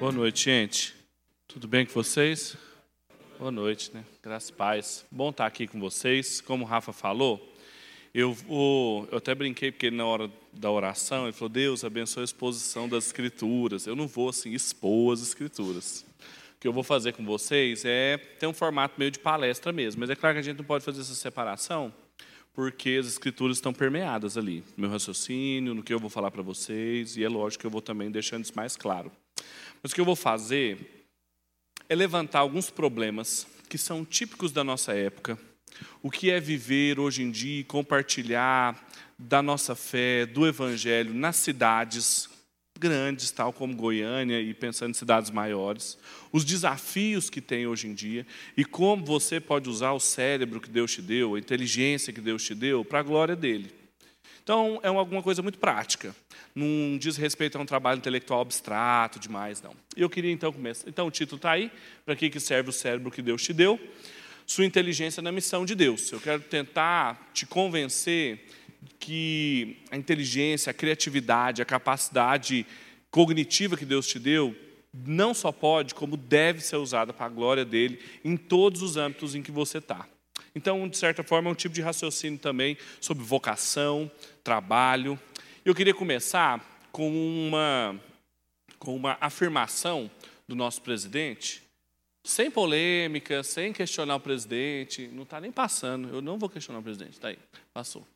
Boa noite, gente. Tudo bem com vocês? Boa noite, né? Graças e paz. Bom estar aqui com vocês. Como o Rafa falou, eu, vou, eu até brinquei porque na hora da oração ele falou: Deus abençoe a exposição das Escrituras. Eu não vou assim expor as Escrituras. O que eu vou fazer com vocês é ter um formato meio de palestra mesmo. Mas é claro que a gente não pode fazer essa separação porque as escrituras estão permeadas ali, no meu raciocínio, no que eu vou falar para vocês, e é lógico que eu vou também deixando isso mais claro. Mas o que eu vou fazer é levantar alguns problemas que são típicos da nossa época. O que é viver hoje em dia e compartilhar da nossa fé, do evangelho nas cidades grandes, tal como Goiânia e pensando em cidades maiores, os desafios que tem hoje em dia e como você pode usar o cérebro que Deus te deu, a inteligência que Deus te deu para a glória dele. Então, é alguma coisa muito prática. Não diz respeito a um trabalho intelectual abstrato demais, não. Eu queria então começar. Então, o título está aí. Para que, que serve o cérebro que Deus te deu? Sua inteligência na missão de Deus. Eu quero tentar te convencer que a inteligência, a criatividade, a capacidade cognitiva que Deus te deu, não só pode, como deve ser usada para a glória dele em todos os âmbitos em que você está. Então, de certa forma, é um tipo de raciocínio também sobre vocação, trabalho. Eu queria começar com uma, com uma afirmação do nosso presidente, sem polêmica, sem questionar o presidente, não está nem passando, eu não vou questionar o presidente, está aí, passou.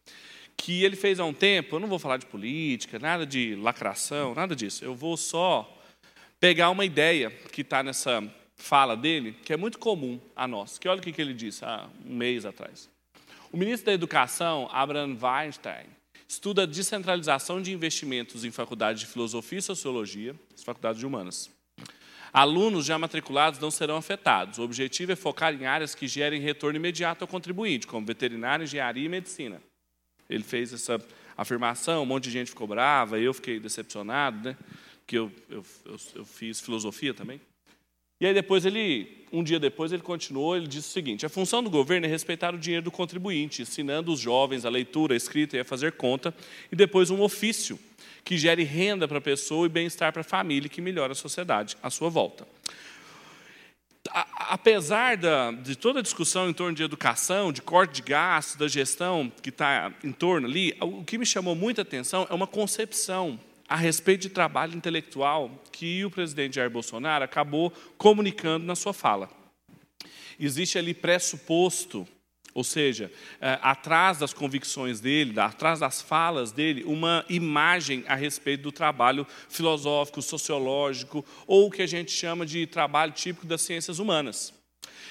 Que ele fez há um tempo, eu não vou falar de política, nada de lacração, nada disso, eu vou só pegar uma ideia que está nessa fala dele, que é muito comum a nós. Que olha o que ele disse há um mês atrás. O ministro da Educação, Abraham Weinstein, estuda descentralização de investimentos em faculdades de filosofia e sociologia, as faculdades de humanas. Alunos já matriculados não serão afetados. O objetivo é focar em áreas que gerem retorno imediato ao contribuinte, como veterinária, engenharia e medicina. Ele fez essa afirmação, um monte de gente ficou brava, eu fiquei decepcionado, né? que eu, eu, eu, eu fiz filosofia também. E aí depois ele, um dia depois ele continuou, ele disse o seguinte: a função do governo é respeitar o dinheiro do contribuinte, ensinando os jovens a leitura, a escrita e a fazer conta, e depois um ofício que gere renda para a pessoa e bem-estar para a família, que melhora a sociedade à sua volta. Apesar da, de toda a discussão em torno de educação, de corte de gastos, da gestão que está em torno ali, o que me chamou muita atenção é uma concepção a respeito de trabalho intelectual que o presidente Jair Bolsonaro acabou comunicando na sua fala. Existe ali pressuposto, ou seja, é, atrás das convicções dele, atrás das falas dele, uma imagem a respeito do trabalho filosófico, sociológico, ou o que a gente chama de trabalho típico das ciências humanas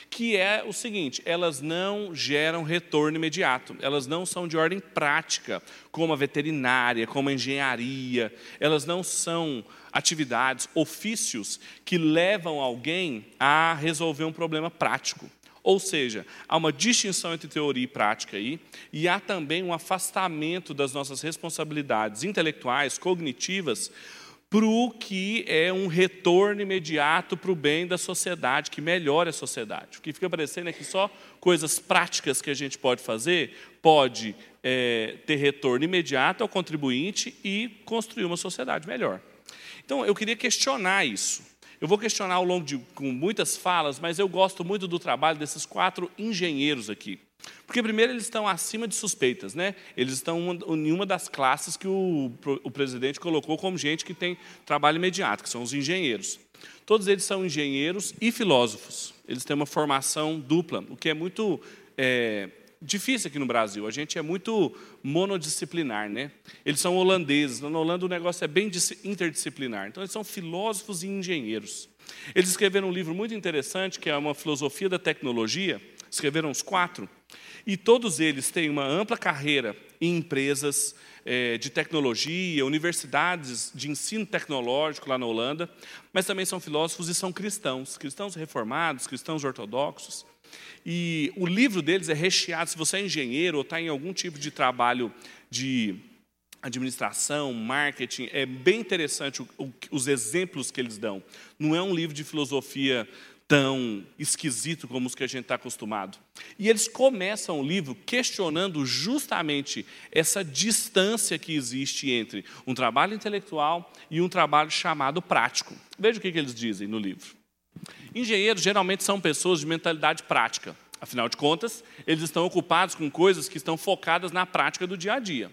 que é o seguinte: elas não geram retorno imediato, elas não são de ordem prática, como a veterinária, como a engenharia, elas não são atividades, ofícios que levam alguém a resolver um problema prático. Ou seja, há uma distinção entre teoria e prática aí, e há também um afastamento das nossas responsabilidades intelectuais, cognitivas, para o que é um retorno imediato para o bem da sociedade, que melhore a sociedade. O que fica parecendo é que só coisas práticas que a gente pode fazer pode é, ter retorno imediato ao contribuinte e construir uma sociedade melhor. Então, eu queria questionar isso. Eu vou questionar ao longo de com muitas falas, mas eu gosto muito do trabalho desses quatro engenheiros aqui. Porque, primeiro, eles estão acima de suspeitas, né? Eles estão em uma das classes que o, o presidente colocou como gente que tem trabalho imediato, que são os engenheiros. Todos eles são engenheiros e filósofos. Eles têm uma formação dupla, o que é muito é, difícil aqui no Brasil. A gente é muito monodisciplinar, né? Eles são holandeses. Na Holanda o negócio é bem interdisciplinar. Então, eles são filósofos e engenheiros. Eles escreveram um livro muito interessante, que é uma filosofia da tecnologia. Escreveram os quatro. E todos eles têm uma ampla carreira em empresas é, de tecnologia, universidades de ensino tecnológico lá na Holanda, mas também são filósofos e são cristãos, cristãos reformados, cristãos ortodoxos. E o livro deles é recheado, se você é engenheiro ou está em algum tipo de trabalho de administração, marketing, é bem interessante o, o, os exemplos que eles dão. Não é um livro de filosofia tão esquisito como os que a gente está acostumado. E eles começam o livro questionando justamente essa distância que existe entre um trabalho intelectual e um trabalho chamado prático. Veja o que, que eles dizem no livro. Engenheiros geralmente são pessoas de mentalidade prática. Afinal de contas, eles estão ocupados com coisas que estão focadas na prática do dia a dia.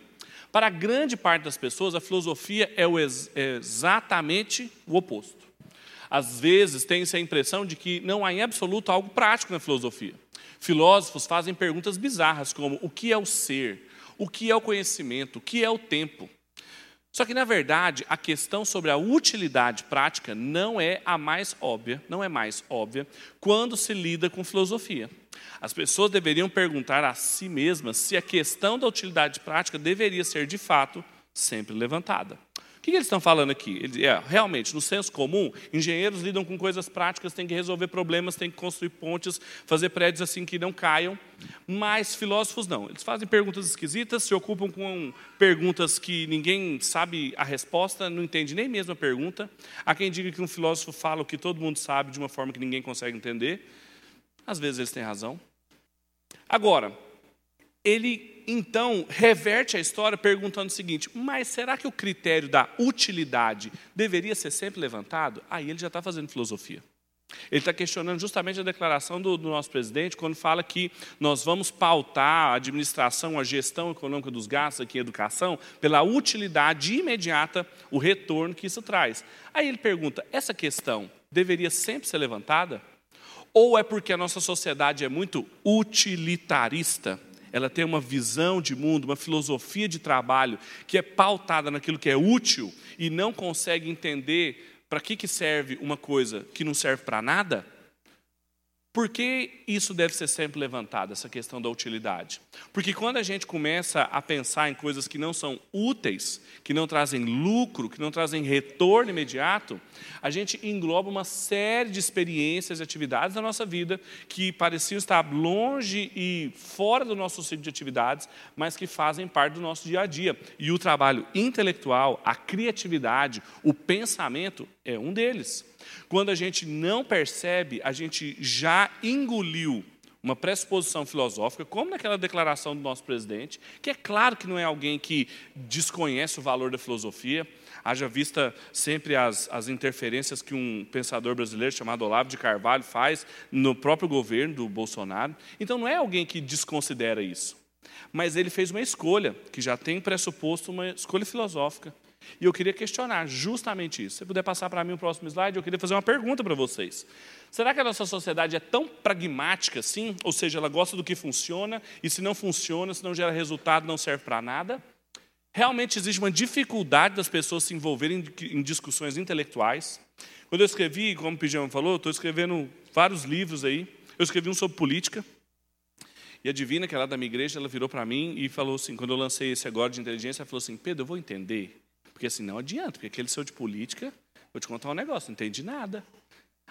Para grande parte das pessoas, a filosofia é, ex é exatamente o oposto. Às vezes tem-se a impressão de que não há em absoluto algo prático na filosofia. Filósofos fazem perguntas bizarras como o que é o ser, o que é o conhecimento, o que é o tempo. Só que, na verdade, a questão sobre a utilidade prática não é a mais óbvia, não é mais óbvia, quando se lida com filosofia. As pessoas deveriam perguntar a si mesmas se a questão da utilidade prática deveria ser, de fato, sempre levantada. Que eles estão falando aqui? Ele, é, realmente, no senso comum, engenheiros lidam com coisas práticas, têm que resolver problemas, têm que construir pontes, fazer prédios assim que não caiam, mas filósofos não. Eles fazem perguntas esquisitas, se ocupam com perguntas que ninguém sabe a resposta, não entende nem mesmo a pergunta. Há quem diga que um filósofo fala o que todo mundo sabe de uma forma que ninguém consegue entender. Às vezes eles têm razão. Agora, ele então reverte a história perguntando o seguinte: mas será que o critério da utilidade deveria ser sempre levantado? Aí ele já está fazendo filosofia. Ele está questionando justamente a declaração do, do, nosso presidente quando fala que nós vamos pautar a administração, a gestão econômica dos gastos aqui em educação pela utilidade imediata, o retorno que isso traz. Aí ele pergunta: essa questão deveria sempre ser levantada? Ou é porque a nossa sociedade é muito utilitarista? Ela tem uma visão de mundo, uma filosofia de trabalho que é pautada naquilo que é útil e não consegue entender para que, que serve uma coisa que não serve para nada, por que isso deve ser sempre levantado, essa questão da utilidade? Porque quando a gente começa a pensar em coisas que não são úteis, que não trazem lucro, que não trazem retorno imediato, a gente engloba uma série de experiências e atividades da nossa vida que pareciam estar longe e fora do nosso ciclo de atividades, mas que fazem parte do nosso dia a dia. E o trabalho intelectual, a criatividade, o pensamento é um deles. Quando a gente não percebe, a gente já engoliu uma pressuposição filosófica, como naquela declaração do nosso presidente, que é claro que não é alguém que desconhece o valor da filosofia, haja vista sempre as, as interferências que um pensador brasileiro chamado Olavo de Carvalho faz no próprio governo do Bolsonaro. Então não é alguém que desconsidera isso, mas ele fez uma escolha que já tem pressuposto uma escolha filosófica. E eu queria questionar justamente isso. Se puder passar para mim o próximo slide, eu queria fazer uma pergunta para vocês. Será que a nossa sociedade é tão pragmática assim? Ou seja, ela gosta do que funciona e se não funciona, se não gera resultado, não serve para nada? Realmente existe uma dificuldade das pessoas se envolverem em discussões intelectuais. Quando eu escrevi, como o Pijama falou, estou escrevendo vários livros aí. Eu escrevi um sobre política. E a Divina, que é lá da minha igreja, ela virou para mim e falou assim, quando eu lancei esse agora de inteligência, ela falou assim, Pedro, eu vou entender porque assim, não adianta, porque aquele seu de política, vou te contar um negócio, não entendi nada.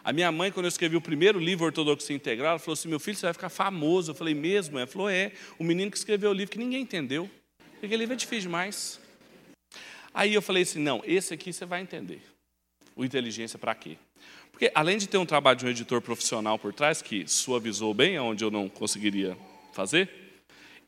A minha mãe, quando eu escrevi o primeiro livro Ortodoxia Integral, ela falou assim: meu filho, você vai ficar famoso. Eu falei, mesmo? Ela falou, é. O menino que escreveu o livro que ninguém entendeu. Porque aquele livro é difícil demais. Aí eu falei assim: não, esse aqui você vai entender. O inteligência para quê? Porque além de ter um trabalho de um editor profissional por trás, que suavizou bem, onde eu não conseguiria fazer,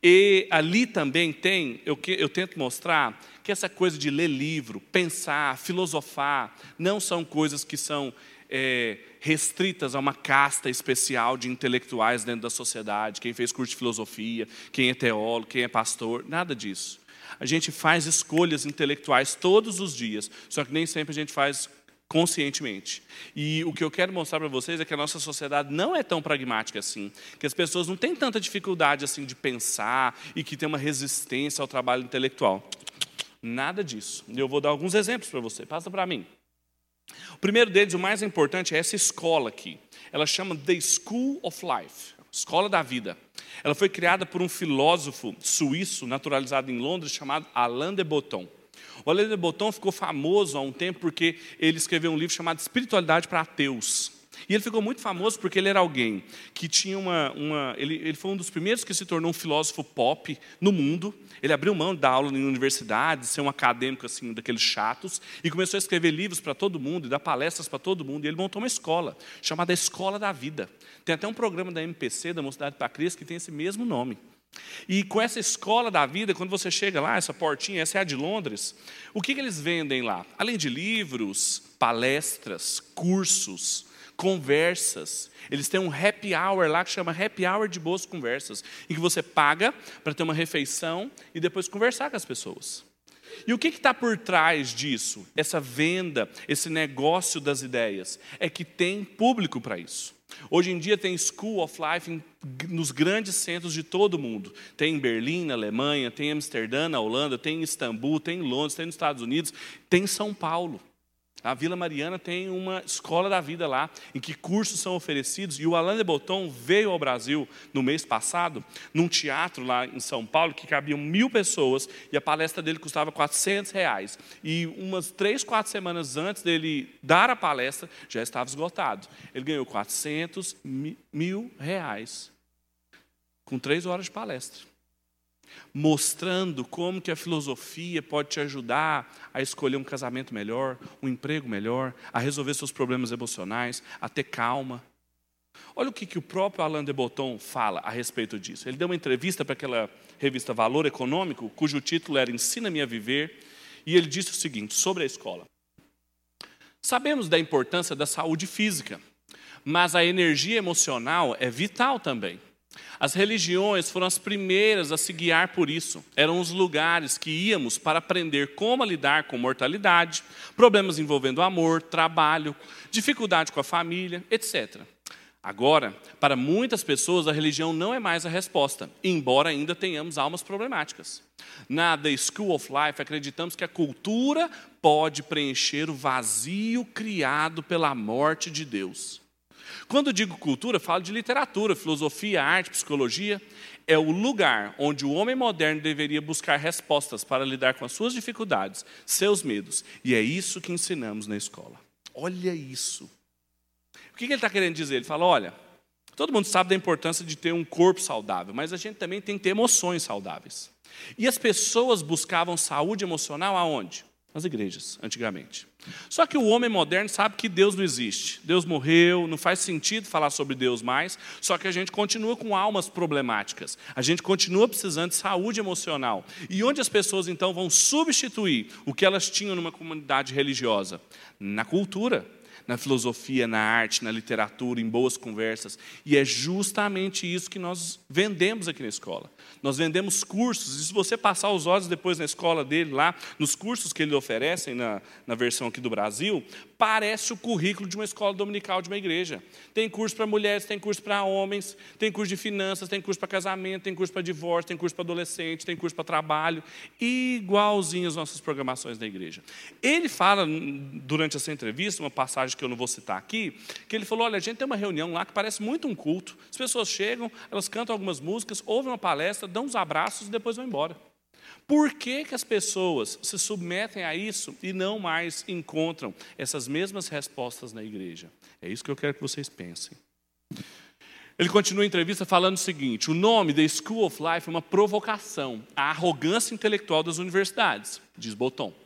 e ali também tem, eu, eu tento mostrar que essa coisa de ler livro, pensar, filosofar, não são coisas que são é, restritas a uma casta especial de intelectuais dentro da sociedade, quem fez curso de filosofia, quem é teólogo, quem é pastor, nada disso. A gente faz escolhas intelectuais todos os dias, só que nem sempre a gente faz conscientemente. E o que eu quero mostrar para vocês é que a nossa sociedade não é tão pragmática assim, que as pessoas não têm tanta dificuldade assim de pensar e que tem uma resistência ao trabalho intelectual. Nada disso. Eu vou dar alguns exemplos para você. Passa para mim. O primeiro deles, o mais importante, é essa escola aqui. Ela chama The School of Life, Escola da Vida. Ela foi criada por um filósofo suíço naturalizado em Londres chamado Alain de Botton. O Alain de Botton ficou famoso há um tempo porque ele escreveu um livro chamado Espiritualidade para Ateus. E ele ficou muito famoso porque ele era alguém que tinha uma. uma ele, ele foi um dos primeiros que se tornou um filósofo pop no mundo. Ele abriu mão da aula em universidade, ser um acadêmico assim, daqueles chatos, e começou a escrever livros para todo mundo, e dar palestras para todo mundo. E ele montou uma escola, chamada Escola da Vida. Tem até um programa da MPC, da Mocidade para Cristo, que tem esse mesmo nome. E com essa escola da vida, quando você chega lá, essa portinha, essa é a de Londres, o que, que eles vendem lá? Além de livros, palestras, cursos, conversas. Eles têm um happy hour lá que chama happy hour de boas conversas, em que você paga para ter uma refeição e depois conversar com as pessoas. E o que está por trás disso? Essa venda, esse negócio das ideias, é que tem público para isso. Hoje em dia tem School of Life em, nos grandes centros de todo o mundo. Tem em Berlim, na Alemanha, tem em Amsterdã, na Holanda, tem em Istambul, tem em Londres, tem nos Estados Unidos, tem em São Paulo. A Vila Mariana tem uma escola da vida lá, em que cursos são oferecidos. E o Alain de Botton veio ao Brasil no mês passado, num teatro lá em São Paulo, que cabiam mil pessoas, e a palestra dele custava 400 reais. E umas três, quatro semanas antes dele dar a palestra, já estava esgotado. Ele ganhou 400 mil reais, com três horas de palestra mostrando como que a filosofia pode te ajudar a escolher um casamento melhor, um emprego melhor, a resolver seus problemas emocionais, a ter calma. Olha o que, que o próprio Alain de Botton fala a respeito disso. Ele deu uma entrevista para aquela revista Valor Econômico, cujo título era Ensina-me a Viver, e ele disse o seguinte sobre a escola. Sabemos da importância da saúde física, mas a energia emocional é vital também. As religiões foram as primeiras a se guiar por isso. Eram os lugares que íamos para aprender como lidar com mortalidade, problemas envolvendo amor, trabalho, dificuldade com a família, etc. Agora, para muitas pessoas, a religião não é mais a resposta, embora ainda tenhamos almas problemáticas. Na The School of Life, acreditamos que a cultura pode preencher o vazio criado pela morte de Deus. Quando digo cultura, falo de literatura, filosofia, arte, psicologia. É o lugar onde o homem moderno deveria buscar respostas para lidar com as suas dificuldades, seus medos. E é isso que ensinamos na escola. Olha isso. O que ele está querendo dizer? Ele fala: olha, todo mundo sabe da importância de ter um corpo saudável, mas a gente também tem que ter emoções saudáveis. E as pessoas buscavam saúde emocional aonde? Nas igrejas, antigamente. Só que o homem moderno sabe que Deus não existe. Deus morreu, não faz sentido falar sobre Deus mais. Só que a gente continua com almas problemáticas. A gente continua precisando de saúde emocional. E onde as pessoas então vão substituir o que elas tinham numa comunidade religiosa? Na cultura na filosofia, na arte, na literatura, em boas conversas. E é justamente isso que nós vendemos aqui na escola. Nós vendemos cursos, e se você passar os olhos depois na escola dele, lá, nos cursos que ele oferecem na, na versão aqui do Brasil, parece o currículo de uma escola dominical de uma igreja. Tem curso para mulheres, tem curso para homens, tem curso de finanças, tem curso para casamento, tem curso para divórcio, tem curso para adolescente, tem curso para trabalho, igualzinho as nossas programações da igreja. Ele fala, durante essa entrevista, uma passagem que eu não vou citar aqui, que ele falou: olha, a gente tem uma reunião lá que parece muito um culto. As pessoas chegam, elas cantam algumas músicas, ouvem uma palestra, dão uns abraços e depois vão embora. Por que, que as pessoas se submetem a isso e não mais encontram essas mesmas respostas na igreja? É isso que eu quero que vocês pensem. Ele continua a entrevista falando o seguinte: o nome da School of Life é uma provocação à arrogância intelectual das universidades, diz Botton.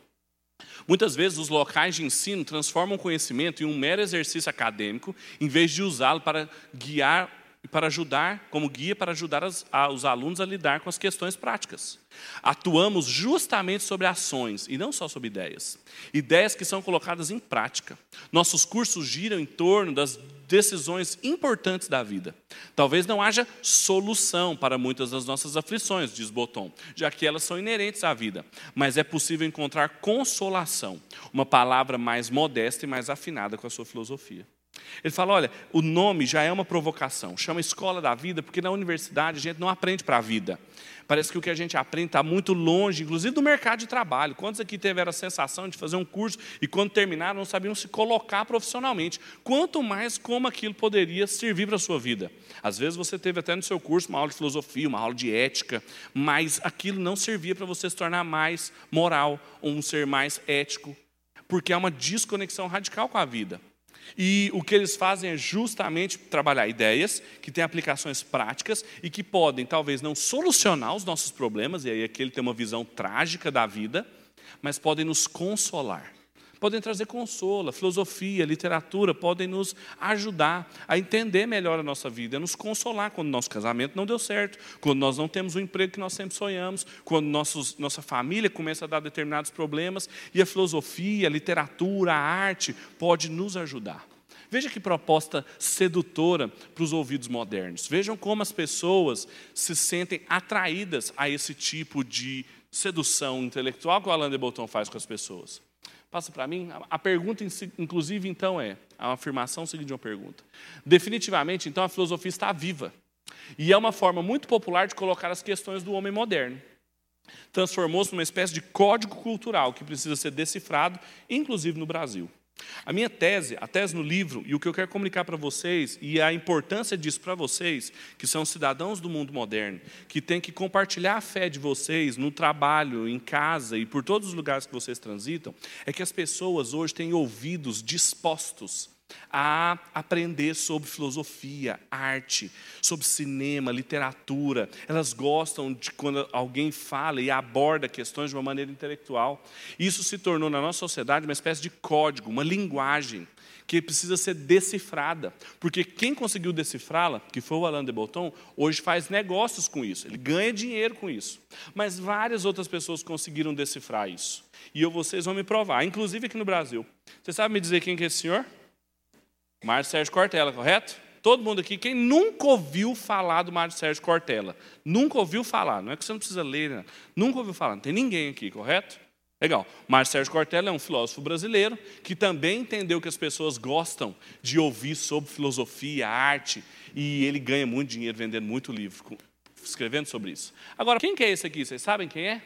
Muitas vezes os locais de ensino transformam o conhecimento em um mero exercício acadêmico, em vez de usá-lo para guiar para ajudar, como guia para ajudar as, a, os alunos a lidar com as questões práticas. Atuamos justamente sobre ações e não só sobre ideias. Ideias que são colocadas em prática. Nossos cursos giram em torno das decisões importantes da vida. Talvez não haja solução para muitas das nossas aflições, diz Boton, já que elas são inerentes à vida, mas é possível encontrar consolação, uma palavra mais modesta e mais afinada com a sua filosofia. Ele fala: olha, o nome já é uma provocação, chama Escola da Vida, porque na universidade a gente não aprende para a vida. Parece que o que a gente aprende está muito longe, inclusive do mercado de trabalho. Quantos aqui tiveram a sensação de fazer um curso e, quando terminaram, não sabiam se colocar profissionalmente? Quanto mais como aquilo poderia servir para a sua vida. Às vezes você teve até no seu curso uma aula de filosofia, uma aula de ética, mas aquilo não servia para você se tornar mais moral, um ser mais ético, porque há uma desconexão radical com a vida. E o que eles fazem é justamente trabalhar ideias que têm aplicações práticas e que podem, talvez, não solucionar os nossos problemas, e aí aqui ele tem uma visão trágica da vida, mas podem nos consolar. Podem trazer consolo, filosofia, literatura, podem nos ajudar a entender melhor a nossa vida, a nos consolar quando nosso casamento não deu certo, quando nós não temos o emprego que nós sempre sonhamos, quando nossos, nossa família começa a dar determinados problemas, e a filosofia, a literatura, a arte pode nos ajudar. Veja que proposta sedutora para os ouvidos modernos. Vejam como as pessoas se sentem atraídas a esse tipo de sedução intelectual que o Alain de Botton faz com as pessoas. Passa para mim. A pergunta, inclusive, então é: a afirmação seguinte de uma pergunta. Definitivamente, então, a filosofia está viva. E é uma forma muito popular de colocar as questões do homem moderno. Transformou-se numa espécie de código cultural que precisa ser decifrado, inclusive no Brasil. A minha tese, a tese no livro, e o que eu quero comunicar para vocês, e a importância disso para vocês, que são cidadãos do mundo moderno, que têm que compartilhar a fé de vocês no trabalho, em casa e por todos os lugares que vocês transitam, é que as pessoas hoje têm ouvidos dispostos a aprender sobre filosofia, arte, sobre cinema, literatura. Elas gostam de quando alguém fala e aborda questões de uma maneira intelectual. Isso se tornou na nossa sociedade uma espécie de código, uma linguagem que precisa ser decifrada. Porque quem conseguiu decifrá-la, que foi o Alain de Botton, hoje faz negócios com isso, ele ganha dinheiro com isso. Mas várias outras pessoas conseguiram decifrar isso. E eu, vocês vão me provar, inclusive aqui no Brasil. Você sabe me dizer quem que é esse senhor? Márcio Sérgio Cortella, correto? Todo mundo aqui, quem nunca ouviu falar do Márcio Sérgio Cortella? Nunca ouviu falar, não é que você não precisa ler, né? nunca ouviu falar, não tem ninguém aqui, correto? Legal. Márcio Sérgio Cortella é um filósofo brasileiro que também entendeu que as pessoas gostam de ouvir sobre filosofia, arte, e ele ganha muito dinheiro vendendo muito livro, escrevendo sobre isso. Agora, quem que é esse aqui? Vocês sabem quem é?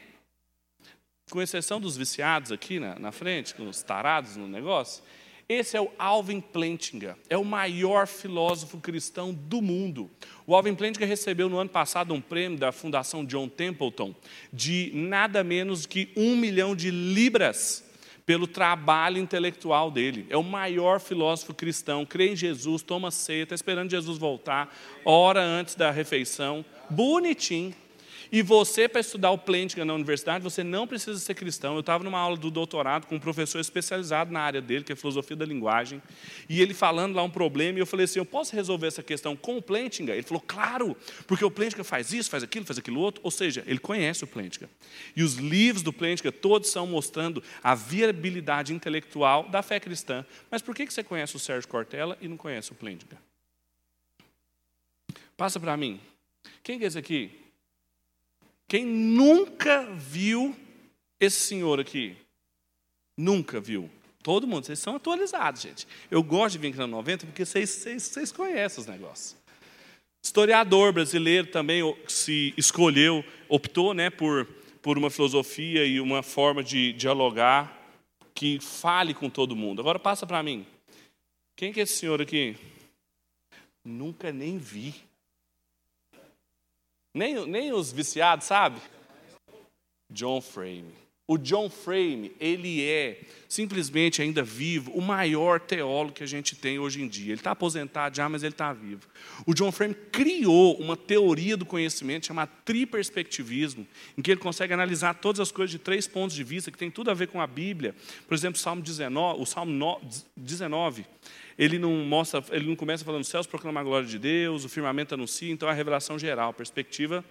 Com exceção dos viciados aqui na, na frente, com os tarados no negócio, esse é o Alvin Plantinga, é o maior filósofo cristão do mundo. O Alvin Plantinga recebeu no ano passado um prêmio da Fundação John Templeton de nada menos que um milhão de libras pelo trabalho intelectual dele. É o maior filósofo cristão, crê em Jesus, toma ceia, está esperando Jesus voltar, hora antes da refeição, bonitinho. E você, para estudar o Plentiga na universidade, você não precisa ser cristão. Eu estava numa aula do doutorado com um professor especializado na área dele, que é filosofia da linguagem, e ele falando lá um problema, e eu falei assim: eu posso resolver essa questão com o Plentiga? Ele falou: claro, porque o Plentiga faz isso, faz aquilo, faz aquilo outro. Ou seja, ele conhece o Plentiga. E os livros do Plentiga todos são mostrando a viabilidade intelectual da fé cristã. Mas por que você conhece o Sérgio Cortella e não conhece o Plentiga? Passa para mim. Quem é esse aqui? Quem nunca viu esse senhor aqui? Nunca viu. Todo mundo, vocês são atualizados, gente. Eu gosto de vir aqui na 90 porque vocês, vocês, vocês conhecem os negócios. Historiador brasileiro também se escolheu, optou né, por, por uma filosofia e uma forma de dialogar que fale com todo mundo. Agora passa para mim. Quem que é esse senhor aqui? Nunca nem vi. Nem, nem os viciados, sabe? John Frame. O John Frame, ele é simplesmente ainda vivo, o maior teólogo que a gente tem hoje em dia. Ele está aposentado já, mas ele está vivo. O John Frame criou uma teoria do conhecimento chamada triperspectivismo, em que ele consegue analisar todas as coisas de três pontos de vista, que tem tudo a ver com a Bíblia. Por exemplo, o Salmo 19, o Salmo 19 ele não mostra, ele não começa falando céus proclamar a glória de Deus, o firmamento anuncia, então é a revelação geral, perspectiva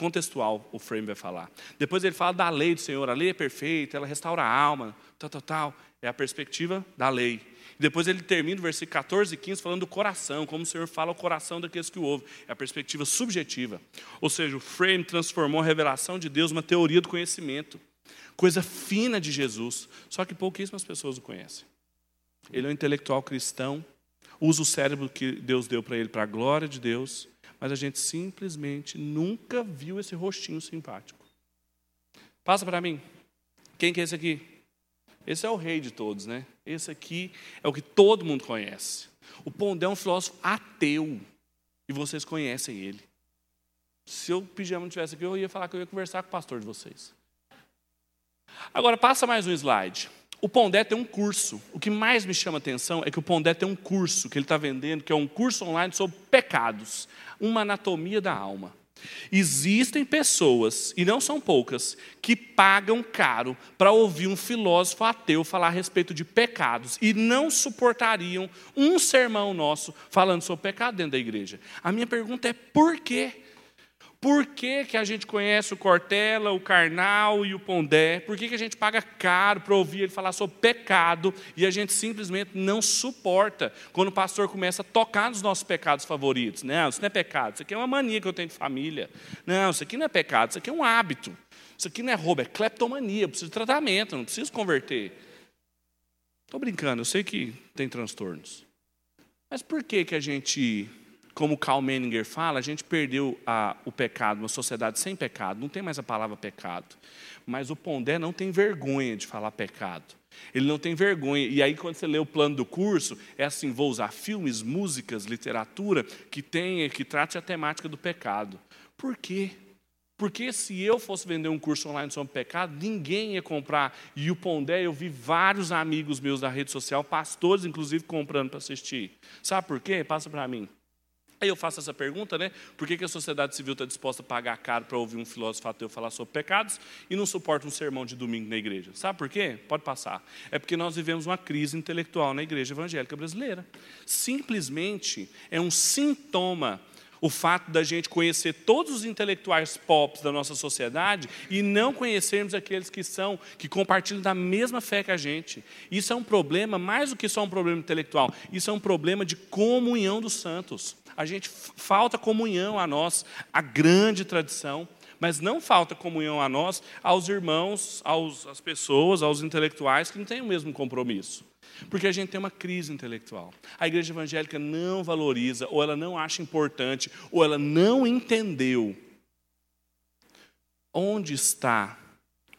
contextual, o frame vai falar. Depois ele fala da lei do Senhor, a lei é perfeita, ela restaura a alma, tal, tal, tal. É a perspectiva da lei. Depois ele termina o versículo 14 e 15 falando do coração, como o Senhor fala o coração daqueles que o ouvem. É a perspectiva subjetiva. Ou seja, o frame transformou a revelação de Deus numa teoria do conhecimento. Coisa fina de Jesus. Só que pouquíssimas pessoas o conhecem. Ele é um intelectual cristão, usa o cérebro que Deus deu para ele para a glória de Deus, mas a gente simplesmente nunca viu esse rostinho simpático. Passa para mim. Quem que é esse aqui? Esse é o rei de todos, né? Esse aqui é o que todo mundo conhece. O Pondé é um filósofo ateu. E vocês conhecem ele. Se o pijama não tivesse aqui, eu ia falar que eu ia conversar com o pastor de vocês. Agora, passa mais um slide. O Pondé tem um curso. O que mais me chama atenção é que o Pondé tem um curso que ele está vendendo, que é um curso online sobre pecados, uma anatomia da alma. Existem pessoas, e não são poucas, que pagam caro para ouvir um filósofo ateu falar a respeito de pecados e não suportariam um sermão nosso falando sobre pecado dentro da igreja. A minha pergunta é por quê? Por que, que a gente conhece o Cortella, o Karnal e o Pondé? Por que, que a gente paga caro para ouvir ele falar sobre pecado e a gente simplesmente não suporta quando o pastor começa a tocar nos nossos pecados favoritos? Não, isso não é pecado, isso aqui é uma mania que eu tenho de família. Não, isso aqui não é pecado, isso aqui é um hábito. Isso aqui não é roubo, é cleptomania, eu preciso de tratamento, não preciso converter. Estou brincando, eu sei que tem transtornos. Mas por que, que a gente como Karl Menninger fala, a gente perdeu a, o pecado, uma sociedade sem pecado, não tem mais a palavra pecado. Mas o Pondé não tem vergonha de falar pecado. Ele não tem vergonha. E aí, quando você lê o plano do curso, é assim: vou usar filmes, músicas, literatura que tenha, que trate a temática do pecado. Por quê? Porque se eu fosse vender um curso online sobre pecado, ninguém ia comprar. E o Pondé, eu vi vários amigos meus da rede social, pastores inclusive, comprando para assistir. Sabe por quê? Passa para mim. Aí eu faço essa pergunta, né? Por que, que a sociedade civil está disposta a pagar caro para ouvir um filósofo ateu falar sobre pecados e não suporta um sermão de domingo na igreja? Sabe por quê? Pode passar. É porque nós vivemos uma crise intelectual na igreja evangélica brasileira. Simplesmente é um sintoma o fato da gente conhecer todos os intelectuais pop da nossa sociedade e não conhecermos aqueles que são, que compartilham da mesma fé que a gente. Isso é um problema, mais do que só um problema intelectual, isso é um problema de comunhão dos santos a gente falta comunhão a nós, a grande tradição, mas não falta comunhão a nós, aos irmãos, aos, às pessoas, aos intelectuais que não têm o mesmo compromisso. Porque a gente tem uma crise intelectual. A igreja evangélica não valoriza, ou ela não acha importante, ou ela não entendeu onde está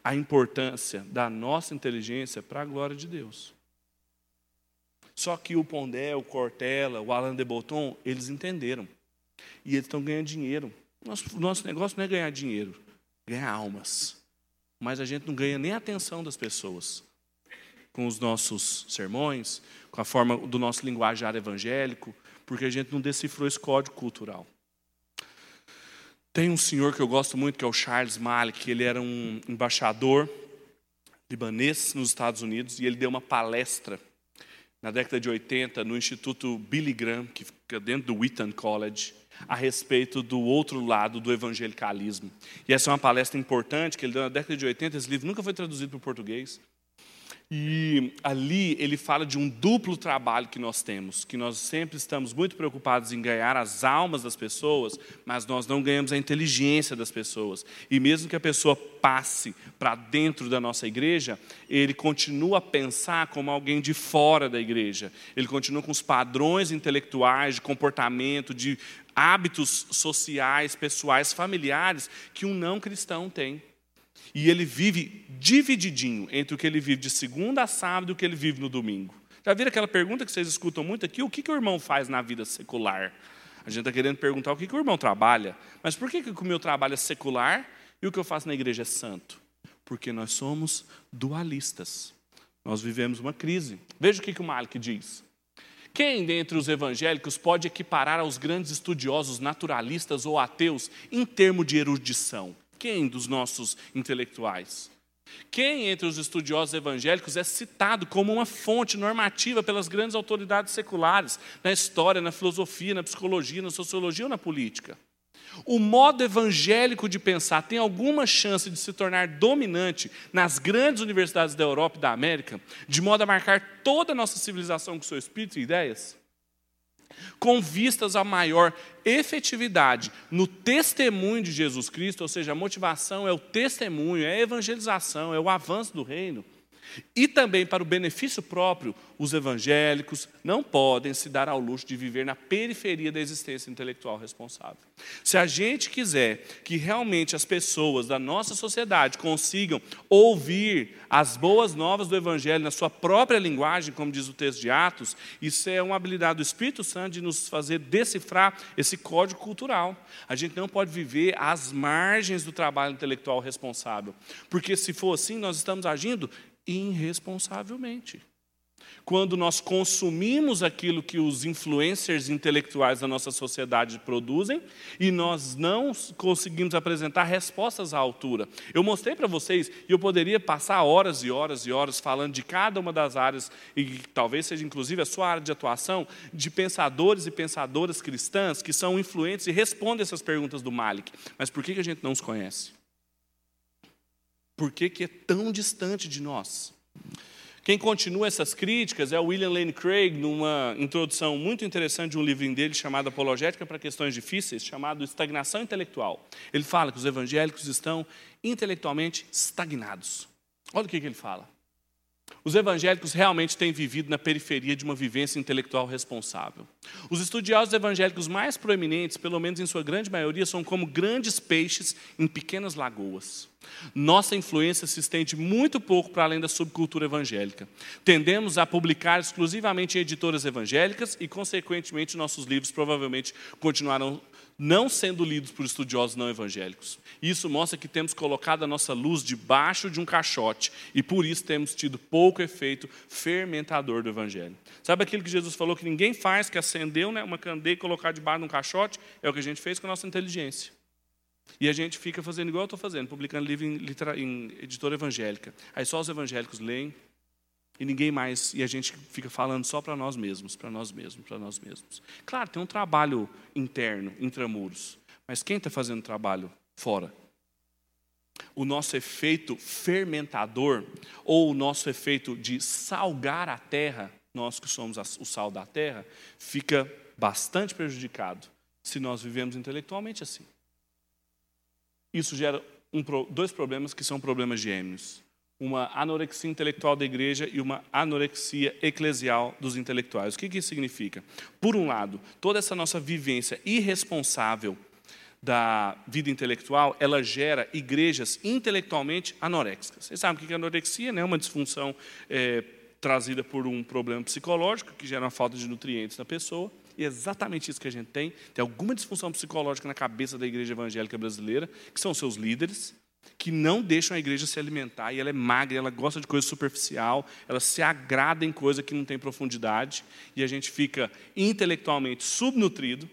a importância da nossa inteligência para a glória de Deus. Só que o Pondé, o Cortella, o Alain de Botton, eles entenderam. E eles estão ganhando dinheiro. Nosso, nosso negócio não é ganhar dinheiro, ganhar almas. Mas a gente não ganha nem a atenção das pessoas com os nossos sermões, com a forma do nosso linguajar evangélico, porque a gente não decifrou esse código cultural. Tem um senhor que eu gosto muito, que é o Charles Malik, ele era um embaixador libanês nos Estados Unidos, e ele deu uma palestra na década de 80, no Instituto Billy Graham, que fica dentro do Wheaton College, a respeito do outro lado do evangelicalismo. E essa é uma palestra importante que ele deu na década de 80, esse livro nunca foi traduzido para o português. E ali ele fala de um duplo trabalho que nós temos, que nós sempre estamos muito preocupados em ganhar as almas das pessoas, mas nós não ganhamos a inteligência das pessoas. E mesmo que a pessoa passe para dentro da nossa igreja, ele continua a pensar como alguém de fora da igreja. Ele continua com os padrões intelectuais, de comportamento, de hábitos sociais, pessoais, familiares que um não cristão tem. E ele vive divididinho entre o que ele vive de segunda a sábado e o que ele vive no domingo. Já viram aquela pergunta que vocês escutam muito aqui? O que, que o irmão faz na vida secular? A gente está querendo perguntar o que, que o irmão trabalha. Mas por que, que o meu trabalho é secular e o que eu faço na igreja é santo? Porque nós somos dualistas. Nós vivemos uma crise. Veja o que, que o Malik diz. Quem dentre os evangélicos pode equiparar aos grandes estudiosos naturalistas ou ateus em termos de erudição? Quem dos nossos intelectuais? Quem entre os estudiosos evangélicos é citado como uma fonte normativa pelas grandes autoridades seculares, na história, na filosofia, na psicologia, na sociologia ou na política? O modo evangélico de pensar tem alguma chance de se tornar dominante nas grandes universidades da Europa e da América, de modo a marcar toda a nossa civilização com seu espírito e ideias? Com vistas a maior efetividade no testemunho de Jesus Cristo, ou seja, a motivação é o testemunho, é a evangelização, é o avanço do reino. E também para o benefício próprio, os evangélicos não podem se dar ao luxo de viver na periferia da existência intelectual responsável. Se a gente quiser que realmente as pessoas da nossa sociedade consigam ouvir as boas novas do Evangelho na sua própria linguagem, como diz o texto de Atos, isso é uma habilidade do Espírito Santo de nos fazer decifrar esse código cultural. A gente não pode viver às margens do trabalho intelectual responsável, porque se for assim, nós estamos agindo Irresponsavelmente quando nós consumimos aquilo que os influencers intelectuais da nossa sociedade produzem e nós não conseguimos apresentar respostas à altura. Eu mostrei para vocês, e eu poderia passar horas e horas e horas falando de cada uma das áreas, e talvez seja inclusive a sua área de atuação, de pensadores e pensadoras cristãs que são influentes e respondem essas perguntas do Malik. Mas por que a gente não os conhece? Por que, que é tão distante de nós? Quem continua essas críticas é o William Lane Craig, numa introdução muito interessante de um livrinho dele chamado Apologética para Questões Difíceis, chamado Estagnação Intelectual. Ele fala que os evangélicos estão intelectualmente estagnados. Olha o que, que ele fala. Os evangélicos realmente têm vivido na periferia de uma vivência intelectual responsável. Os estudiosos evangélicos mais proeminentes, pelo menos em sua grande maioria, são como grandes peixes em pequenas lagoas. Nossa influência se estende muito pouco para além da subcultura evangélica. Tendemos a publicar exclusivamente em editoras evangélicas e, consequentemente, nossos livros provavelmente continuarão não sendo lidos por estudiosos não evangélicos. Isso mostra que temos colocado a nossa luz debaixo de um caixote e por isso temos tido pouco efeito fermentador do evangelho. Sabe aquilo que Jesus falou que ninguém faz, que acendeu né, uma candeia e colocar debaixo de um caixote? É o que a gente fez com a nossa inteligência. E a gente fica fazendo igual eu estou fazendo, publicando livro em, em editora evangélica. Aí só os evangélicos leem, e ninguém mais, e a gente fica falando só para nós mesmos, para nós mesmos, para nós mesmos. Claro, tem um trabalho interno, intramuros, mas quem está fazendo trabalho fora? O nosso efeito fermentador, ou o nosso efeito de salgar a terra, nós que somos o sal da terra, fica bastante prejudicado se nós vivemos intelectualmente assim. Isso gera um, dois problemas que são problemas gêmeos uma anorexia intelectual da igreja e uma anorexia eclesial dos intelectuais. O que isso significa? Por um lado, toda essa nossa vivência irresponsável da vida intelectual, ela gera igrejas intelectualmente anoréxicas. Vocês sabem o que é anorexia? É uma disfunção é, trazida por um problema psicológico que gera uma falta de nutrientes na pessoa. E é exatamente isso que a gente tem. Tem alguma disfunção psicológica na cabeça da igreja evangélica brasileira, que são seus líderes, que não deixam a igreja se alimentar, e ela é magra, ela gosta de coisa superficial, ela se agrada em coisa que não tem profundidade, e a gente fica intelectualmente subnutrido,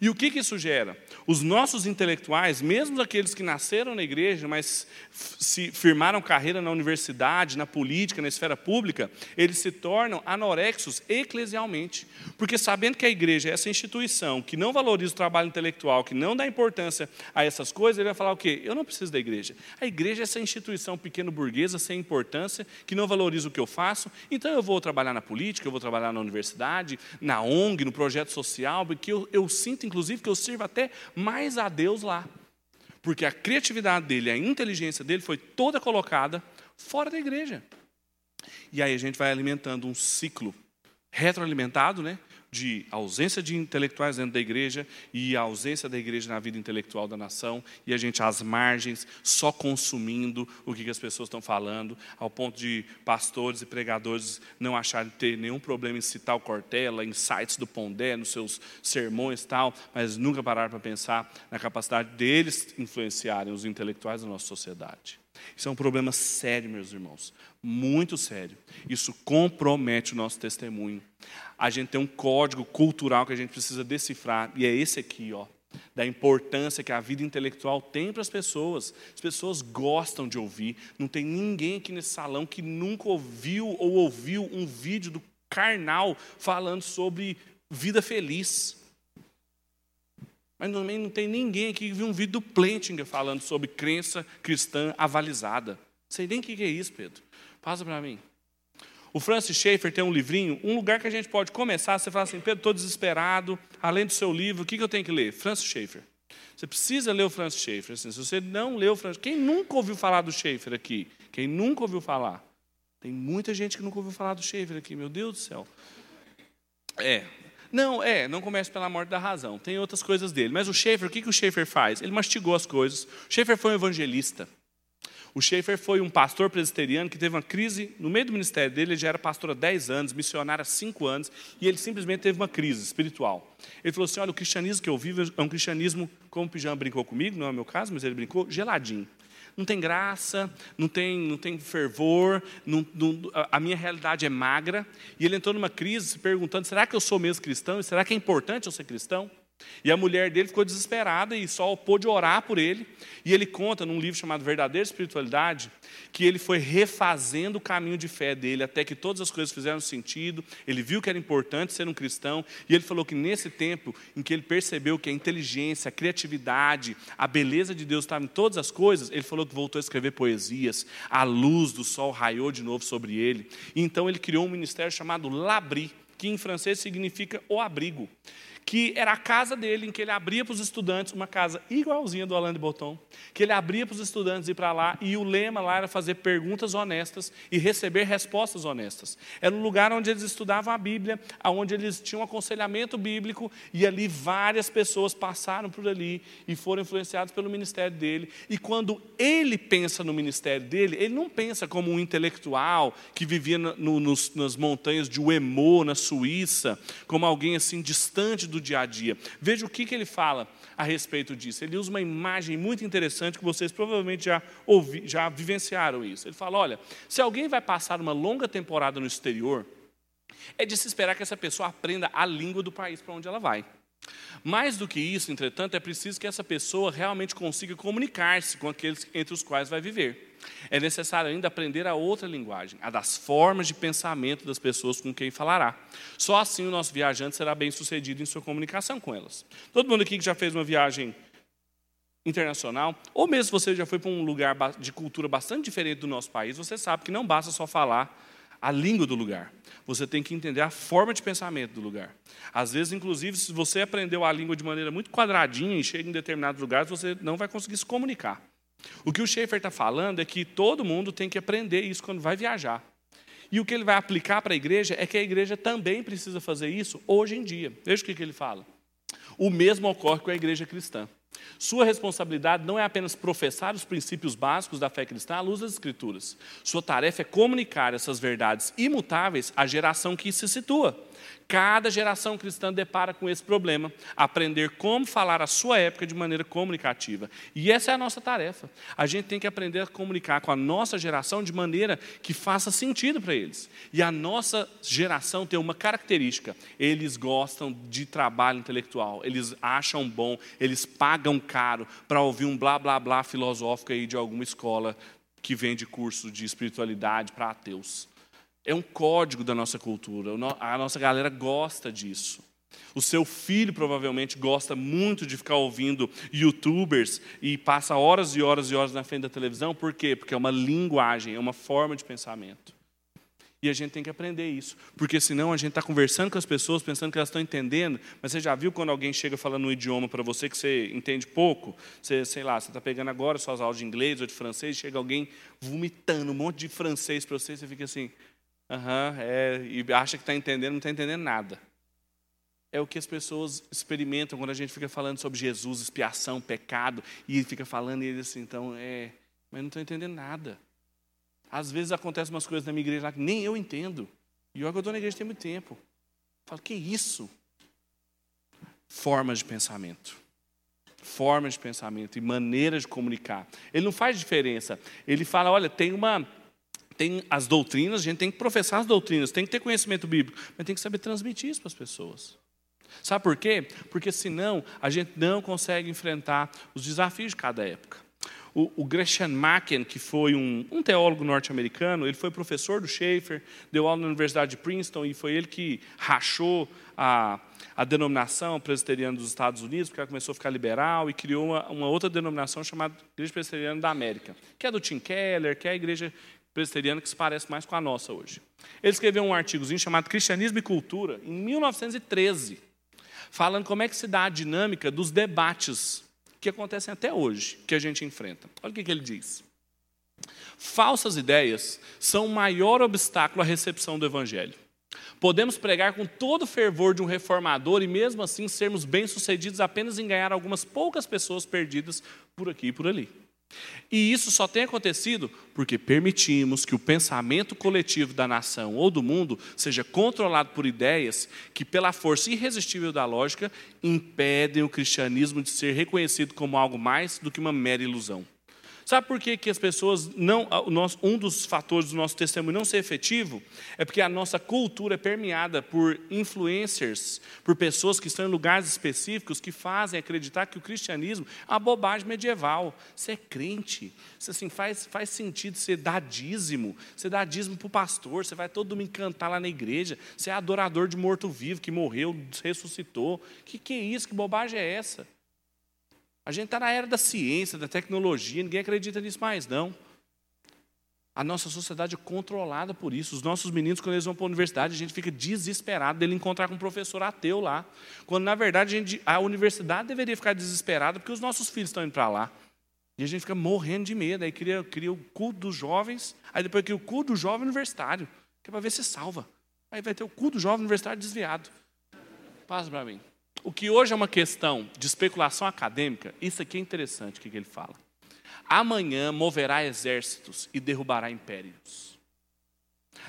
e o que, que isso gera? Os nossos intelectuais, mesmo aqueles que nasceram na igreja, mas se firmaram carreira na universidade, na política, na esfera pública, eles se tornam anorexos eclesialmente. Porque sabendo que a igreja é essa instituição que não valoriza o trabalho intelectual, que não dá importância a essas coisas, ele vai falar o quê? Eu não preciso da igreja. A igreja é essa instituição pequeno burguesa, sem importância, que não valoriza o que eu faço, então eu vou trabalhar na política, eu vou trabalhar na universidade, na ONG, no projeto social, porque eu, eu sinto inclusive, que eu sirva até mais a Deus lá. Porque a criatividade dele, a inteligência dele foi toda colocada fora da igreja. E aí a gente vai alimentando um ciclo retroalimentado, né? De ausência de intelectuais dentro da igreja e a ausência da igreja na vida intelectual da nação, e a gente às margens, só consumindo o que as pessoas estão falando, ao ponto de pastores e pregadores não acharem ter nenhum problema em citar o Cortella, em sites do Pondé, nos seus sermões e tal, mas nunca pararam para pensar na capacidade deles influenciarem os intelectuais da nossa sociedade. Isso é um problema sério, meus irmãos, muito sério. Isso compromete o nosso testemunho a gente tem um código cultural que a gente precisa decifrar, e é esse aqui, ó, da importância que a vida intelectual tem para as pessoas. As pessoas gostam de ouvir. Não tem ninguém aqui nesse salão que nunca ouviu ou ouviu um vídeo do carnal falando sobre vida feliz. Mas também não tem ninguém aqui que viu um vídeo do Plentinger falando sobre crença cristã avalizada. Sei nem o que é isso, Pedro. Passa para mim. O Francis Schaeffer tem um livrinho, um lugar que a gente pode começar, você fala assim, Pedro, estou desesperado, além do seu livro, o que, que eu tenho que ler? Francis Schaeffer. Você precisa ler o Francis Schaeffer. Assim, se você não leu o Francis Quem nunca ouviu falar do Schaeffer aqui? Quem nunca ouviu falar? Tem muita gente que nunca ouviu falar do Schaeffer aqui, meu Deus do céu. É. Não, é, não comece pela morte da razão. Tem outras coisas dele. Mas o Schaeffer, o que, que o Schaeffer faz? Ele mastigou as coisas. O Schaeffer foi um evangelista. O Schaefer foi um pastor presbiteriano que teve uma crise no meio do ministério dele. Ele já era pastor há 10 anos, missionário há 5 anos, e ele simplesmente teve uma crise espiritual. Ele falou assim: Olha, o cristianismo que eu vivo é um cristianismo, como o Pijama brincou comigo, não é o meu caso, mas ele brincou, geladinho. não tem graça, não tem, não tem fervor, não, não, a minha realidade é magra. E ele entrou numa crise se perguntando: será que eu sou mesmo cristão? E será que é importante eu ser cristão? E a mulher dele ficou desesperada e só pôde orar por ele. E ele conta num livro chamado Verdadeira Espiritualidade que ele foi refazendo o caminho de fé dele até que todas as coisas fizeram sentido. Ele viu que era importante ser um cristão e ele falou que nesse tempo em que ele percebeu que a inteligência, a criatividade, a beleza de Deus estavam em todas as coisas, ele falou que voltou a escrever poesias. A luz do sol raiou de novo sobre ele. E então ele criou um ministério chamado Labri, que em francês significa o abrigo que era a casa dele, em que ele abria para os estudantes, uma casa igualzinha do Alain de Botton, que ele abria para os estudantes ir para lá, e o lema lá era fazer perguntas honestas e receber respostas honestas. Era um lugar onde eles estudavam a Bíblia, onde eles tinham um aconselhamento bíblico, e ali várias pessoas passaram por ali e foram influenciadas pelo ministério dele. E quando ele pensa no ministério dele, ele não pensa como um intelectual que vivia no, nos, nas montanhas de Uemo, na Suíça, como alguém assim distante do dia a dia. Veja o que, que ele fala a respeito disso. Ele usa uma imagem muito interessante que vocês provavelmente já, ouvi, já vivenciaram isso. Ele fala: olha, se alguém vai passar uma longa temporada no exterior, é de se esperar que essa pessoa aprenda a língua do país para onde ela vai. Mais do que isso, entretanto, é preciso que essa pessoa realmente consiga comunicar-se com aqueles entre os quais vai viver. É necessário ainda aprender a outra linguagem, a das formas de pensamento das pessoas com quem falará. Só assim o nosso viajante será bem sucedido em sua comunicação com elas. Todo mundo aqui que já fez uma viagem internacional, ou mesmo você já foi para um lugar de cultura bastante diferente do nosso país, você sabe que não basta só falar a língua do lugar. Você tem que entender a forma de pensamento do lugar. Às vezes, inclusive, se você aprendeu a língua de maneira muito quadradinha e chega em determinados lugares, você não vai conseguir se comunicar. O que o Schaefer está falando é que todo mundo tem que aprender isso quando vai viajar. E o que ele vai aplicar para a igreja é que a igreja também precisa fazer isso hoje em dia. Veja o que, que ele fala. O mesmo ocorre com a igreja cristã. Sua responsabilidade não é apenas professar os princípios básicos da fé cristã à luz das Escrituras. Sua tarefa é comunicar essas verdades imutáveis à geração que se situa. Cada geração cristã depara com esse problema, aprender como falar a sua época de maneira comunicativa. E essa é a nossa tarefa. A gente tem que aprender a comunicar com a nossa geração de maneira que faça sentido para eles. E a nossa geração tem uma característica: eles gostam de trabalho intelectual, eles acham bom, eles pagam caro para ouvir um blá blá blá filosófico aí de alguma escola que vende curso de espiritualidade para ateus. É um código da nossa cultura. A nossa galera gosta disso. O seu filho provavelmente gosta muito de ficar ouvindo youtubers e passa horas e horas e horas na frente da televisão. Por quê? Porque é uma linguagem, é uma forma de pensamento. E a gente tem que aprender isso, porque senão a gente está conversando com as pessoas pensando que elas estão entendendo, mas você já viu quando alguém chega falando um idioma para você que você entende pouco? Você, sei lá, você está pegando agora suas aulas de inglês ou de francês, chega alguém vomitando um monte de francês para você, você fica assim, Uhum, é, e acha que está entendendo, não está entendendo nada. É o que as pessoas experimentam quando a gente fica falando sobre Jesus, expiação, pecado, e fica falando e eles assim, então, é, mas não estou entendendo nada. Às vezes acontecem umas coisas na minha igreja lá que nem eu entendo. E olha que eu estou na igreja tem muito tempo. Eu falo, que isso? Formas de pensamento. Formas de pensamento e maneiras de comunicar. Ele não faz diferença. Ele fala, olha, tem uma tem as doutrinas, a gente tem que professar as doutrinas, tem que ter conhecimento bíblico, mas tem que saber transmitir isso para as pessoas. Sabe por quê? Porque senão a gente não consegue enfrentar os desafios de cada época. O, o Gresham Machen, que foi um, um teólogo norte-americano, ele foi professor do Schaeffer, deu aula na Universidade de Princeton e foi ele que rachou a, a denominação presbiteriana dos Estados Unidos, porque ela começou a ficar liberal e criou uma, uma outra denominação chamada Igreja Presbiteriana da América, que é do Tim Keller, que é a igreja presbiteriana que se parece mais com a nossa hoje. Ele escreveu um artigozinho chamado Cristianismo e Cultura, em 1913, falando como é que se dá a dinâmica dos debates que acontecem até hoje, que a gente enfrenta. Olha o que, que ele diz. Falsas ideias são o maior obstáculo à recepção do Evangelho. Podemos pregar com todo o fervor de um reformador e, mesmo assim, sermos bem-sucedidos apenas em ganhar algumas poucas pessoas perdidas por aqui e por ali. E isso só tem acontecido porque permitimos que o pensamento coletivo da nação ou do mundo seja controlado por ideias que, pela força irresistível da lógica, impedem o cristianismo de ser reconhecido como algo mais do que uma mera ilusão. Sabe por que, que as pessoas não. Um dos fatores do nosso testemunho não ser efetivo é porque a nossa cultura é permeada por influencers, por pessoas que estão em lugares específicos que fazem acreditar que o cristianismo é uma bobagem medieval. Você é crente, você, assim, faz, faz sentido você dar dízimo, você dá dízimo para o pastor, você vai todo domingo cantar lá na igreja, você é adorador de morto-vivo que morreu, ressuscitou. Que que é isso? Que bobagem é essa? A gente está na era da ciência, da tecnologia, ninguém acredita nisso mais, não. A nossa sociedade é controlada por isso. Os nossos meninos, quando eles vão para a universidade, a gente fica desesperado dele encontrar com um professor ateu lá. Quando, na verdade, a, gente, a universidade deveria ficar desesperada porque os nossos filhos estão indo para lá. E a gente fica morrendo de medo. Aí cria, cria o culto dos jovens, aí depois cria o culto do jovem universitário, que é para ver se salva. Aí vai ter o culto do jovem universitário desviado. Passa para mim. O que hoje é uma questão de especulação acadêmica, isso aqui é interessante o que ele fala. Amanhã moverá exércitos e derrubará impérios.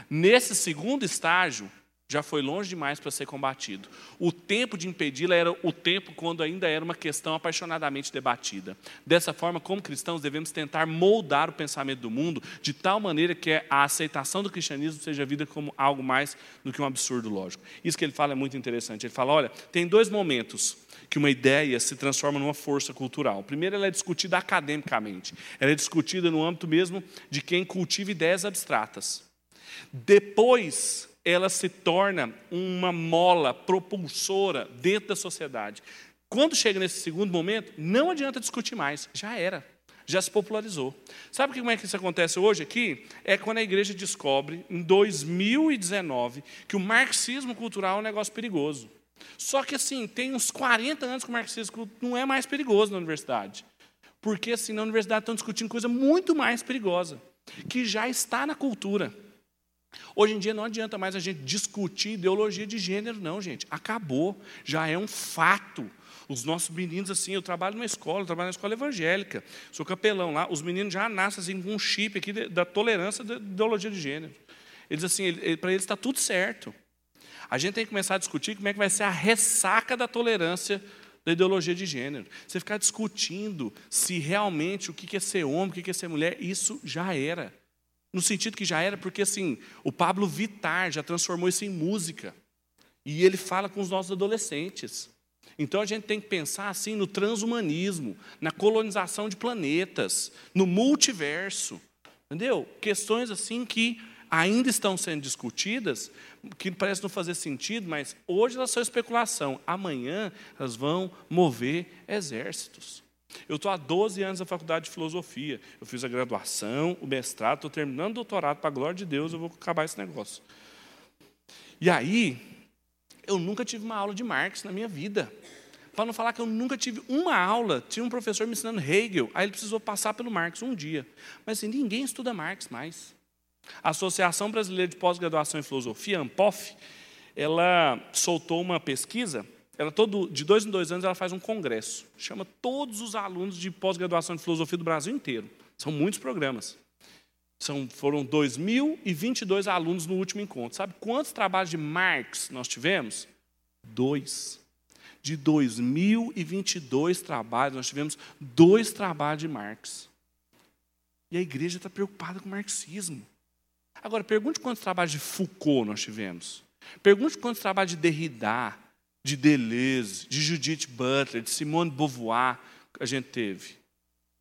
Nesse segundo estágio, já foi longe demais para ser combatido. O tempo de impedi-la era o tempo quando ainda era uma questão apaixonadamente debatida. Dessa forma, como cristãos, devemos tentar moldar o pensamento do mundo de tal maneira que a aceitação do cristianismo seja vista como algo mais do que um absurdo lógico. Isso que ele fala é muito interessante. Ele fala: olha, tem dois momentos que uma ideia se transforma numa força cultural. Primeiro, ela é discutida academicamente, ela é discutida no âmbito mesmo de quem cultiva ideias abstratas. Depois, ela se torna uma mola propulsora dentro da sociedade. Quando chega nesse segundo momento, não adianta discutir mais, já era, já se popularizou. Sabe como é que isso acontece hoje aqui? É quando a igreja descobre, em 2019, que o marxismo cultural é um negócio perigoso. Só que assim, tem uns 40 anos que o marxismo não é mais perigoso na universidade. Porque assim, na universidade estão discutindo coisa muito mais perigosa, que já está na cultura. Hoje em dia não adianta mais a gente discutir ideologia de gênero, não, gente. Acabou, já é um fato. Os nossos meninos, assim, eu trabalho numa escola, eu trabalho na escola evangélica, sou capelão lá, os meninos já nascem assim, com um chip aqui da tolerância da ideologia de gênero. Eles, assim, ele, para eles está tudo certo. A gente tem que começar a discutir como é que vai ser a ressaca da tolerância da ideologia de gênero. Você ficar discutindo se realmente o que é ser homem, o que é ser mulher, isso já era. No sentido que já era, porque assim, o Pablo Vitar já transformou isso em música. E ele fala com os nossos adolescentes. Então a gente tem que pensar assim no transhumanismo, na colonização de planetas, no multiverso. Entendeu? Questões assim que ainda estão sendo discutidas, que parece não fazer sentido, mas hoje elas são especulação. Amanhã elas vão mover exércitos. Eu estou há 12 anos na faculdade de filosofia. Eu fiz a graduação, o mestrado, estou terminando o doutorado, para a glória de Deus, eu vou acabar esse negócio. E aí, eu nunca tive uma aula de Marx na minha vida. Para não falar que eu nunca tive uma aula, tinha um professor me ensinando Hegel, aí ele precisou passar pelo Marx um dia. Mas assim, ninguém estuda Marx mais. A Associação Brasileira de Pós-Graduação em Filosofia, ANPOF, ela soltou uma pesquisa ela todo, de dois em dois anos ela faz um congresso. Chama todos os alunos de pós-graduação de filosofia do Brasil inteiro. São muitos programas. São, foram 2.022 alunos no último encontro. Sabe quantos trabalhos de Marx nós tivemos? Dois. De 2.022 trabalhos, nós tivemos dois trabalhos de Marx. E a igreja está preocupada com o marxismo. Agora, pergunte quantos trabalhos de Foucault nós tivemos. Pergunte quantos trabalhos de Derrida, de Deleuze, de Judith Butler, de Simone Beauvoir, a gente teve.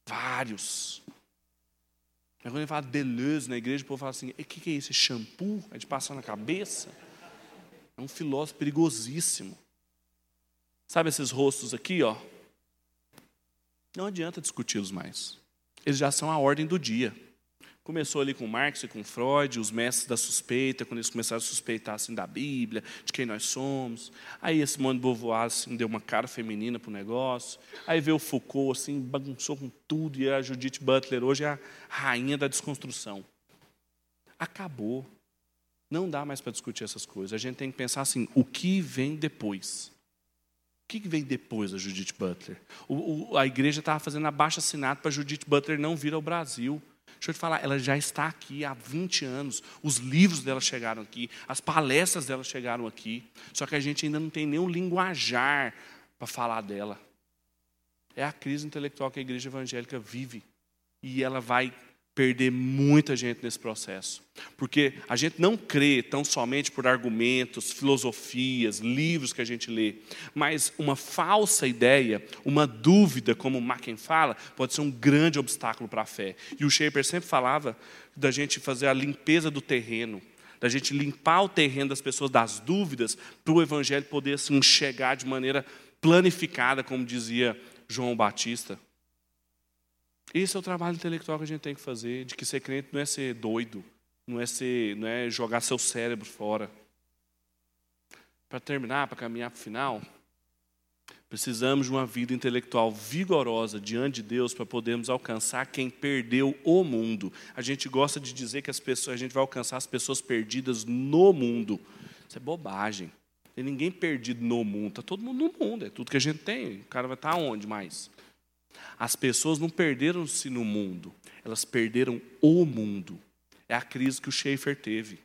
Vários. Mas quando ele fala Deleuze na igreja, o povo fala assim: o que, que é isso? É shampoo? É de passar na cabeça? É um filósofo perigosíssimo. Sabe esses rostos aqui, ó? Não adianta discuti-los mais. Eles já são a ordem do dia. Começou ali com Marx e com Freud, os mestres da suspeita, quando eles começaram a suspeitar assim, da Bíblia, de quem nós somos. Aí esse Simone de Beauvoir assim, deu uma cara feminina para o negócio. Aí veio o Foucault, assim, bagunçou com tudo, e a Judith Butler hoje é a rainha da desconstrução. Acabou. Não dá mais para discutir essas coisas. A gente tem que pensar assim, o que vem depois? O que vem depois da Judith Butler? O, o, a igreja estava fazendo abaixo assinado para Judith Butler não vir ao Brasil. Deixa eu te falar, ela já está aqui há 20 anos. Os livros dela chegaram aqui, as palestras dela chegaram aqui. Só que a gente ainda não tem nenhum linguajar para falar dela. É a crise intelectual que a igreja evangélica vive. E ela vai perder muita gente nesse processo. Porque a gente não crê tão somente por argumentos, filosofias, livros que a gente lê, mas uma falsa ideia, uma dúvida, como Macken fala, pode ser um grande obstáculo para a fé. E o Schaefer sempre falava da gente fazer a limpeza do terreno, da gente limpar o terreno das pessoas das dúvidas, para o evangelho poder assim, chegar de maneira planificada, como dizia João Batista. Esse é o trabalho intelectual que a gente tem que fazer, de que ser crente não é ser doido, não é ser, não é jogar seu cérebro fora. Para terminar, para caminhar para o final, precisamos de uma vida intelectual vigorosa diante de Deus para podermos alcançar quem perdeu o mundo. A gente gosta de dizer que as pessoas, a gente vai alcançar as pessoas perdidas no mundo. Isso é bobagem. Tem ninguém perdido no mundo, está todo mundo no mundo, é tudo que a gente tem. O cara vai estar onde mais? As pessoas não perderam-se no mundo, elas perderam o mundo. É a crise que o Schaefer teve.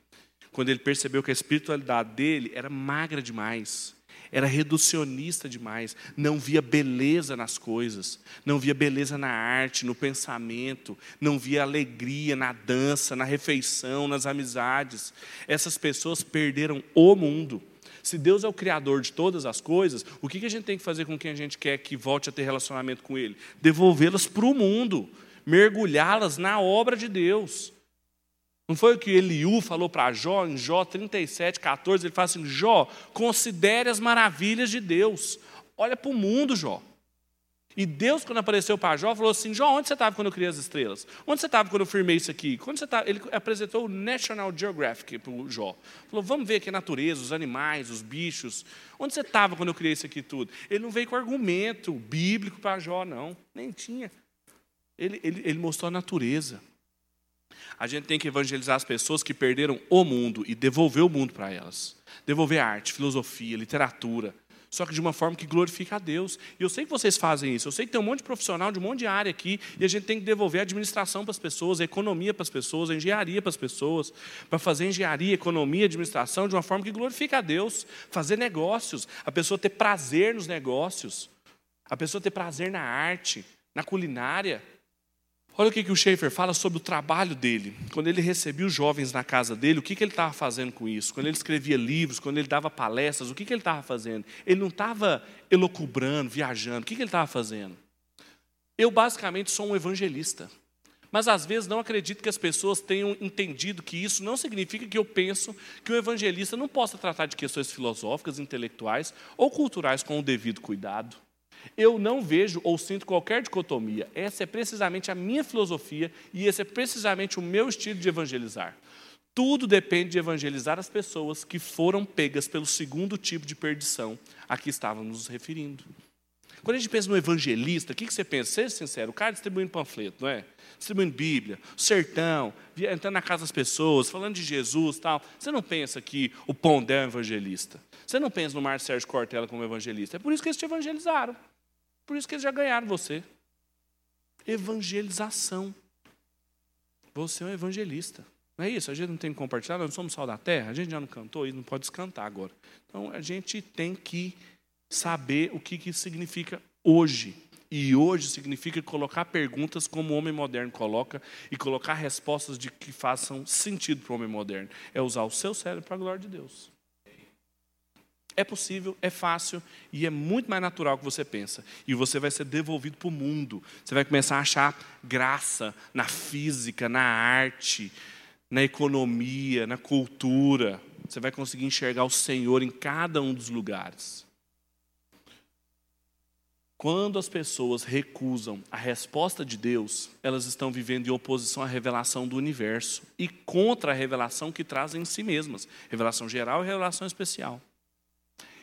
Quando ele percebeu que a espiritualidade dele era magra demais, era reducionista demais, não via beleza nas coisas, não via beleza na arte, no pensamento, não via alegria na dança, na refeição, nas amizades. Essas pessoas perderam o mundo. Se Deus é o criador de todas as coisas, o que a gente tem que fazer com quem a gente quer que volte a ter relacionamento com Ele? Devolvê-las para o mundo, mergulhá-las na obra de Deus. Não foi o que Eliú falou para Jó, em Jó 37, 14, ele fala assim: Jó, considere as maravilhas de Deus. Olha para o mundo, Jó. E Deus, quando apareceu para Jó, falou assim: Jó, onde você estava quando eu criei as estrelas? Onde você estava quando eu firmei isso aqui? Quando você Ele apresentou o National Geographic para o Jó. Falou: vamos ver aqui a natureza, os animais, os bichos. Onde você estava quando eu criei isso aqui tudo? Ele não veio com argumento bíblico para Jó, não. Nem tinha. Ele, ele, ele mostrou a natureza. A gente tem que evangelizar as pessoas que perderam o mundo e devolver o mundo para elas. Devolver arte, filosofia, literatura só que de uma forma que glorifica a Deus. E eu sei que vocês fazem isso, eu sei que tem um monte de profissional de um monte de área aqui, e a gente tem que devolver a administração para as pessoas, a economia para as pessoas, a engenharia para as pessoas, para fazer engenharia, economia, administração de uma forma que glorifica a Deus, fazer negócios, a pessoa ter prazer nos negócios, a pessoa ter prazer na arte, na culinária. Olha o que, que o Schaefer fala sobre o trabalho dele. Quando ele recebia os jovens na casa dele, o que, que ele estava fazendo com isso? Quando ele escrevia livros, quando ele dava palestras, o que, que ele estava fazendo? Ele não estava elocubrando, viajando. O que, que ele estava fazendo? Eu, basicamente, sou um evangelista. Mas, às vezes, não acredito que as pessoas tenham entendido que isso não significa que eu penso que o evangelista não possa tratar de questões filosóficas, intelectuais ou culturais com o devido cuidado. Eu não vejo ou sinto qualquer dicotomia. Essa é precisamente a minha filosofia e esse é precisamente o meu estilo de evangelizar. Tudo depende de evangelizar as pessoas que foram pegas pelo segundo tipo de perdição a que estávamos nos referindo. Quando a gente pensa no evangelista, o que você pensa? Seja sincero, o cara distribuindo panfleto, não é? Distribuindo Bíblia, sertão, entrando na casa das pessoas, falando de Jesus tal. Você não pensa que o Pondé é um evangelista. Você não pensa no Márcio Sérgio Cortella como evangelista. É por isso que eles te evangelizaram. Por isso que eles já ganharam você. Evangelização. Você é um evangelista. Não é isso? A gente não tem que compartilhar, nós não somos sal da terra, a gente já não cantou e não pode descantar agora. Então a gente tem que saber o que, que significa hoje. E hoje significa colocar perguntas como o homem moderno coloca e colocar respostas de que façam sentido para o homem moderno. É usar o seu cérebro para a glória de Deus. É possível, é fácil e é muito mais natural que você pensa. E você vai ser devolvido para o mundo. Você vai começar a achar graça na física, na arte, na economia, na cultura. Você vai conseguir enxergar o Senhor em cada um dos lugares. Quando as pessoas recusam a resposta de Deus, elas estão vivendo em oposição à revelação do universo e contra a revelação que trazem em si mesmas revelação geral e revelação especial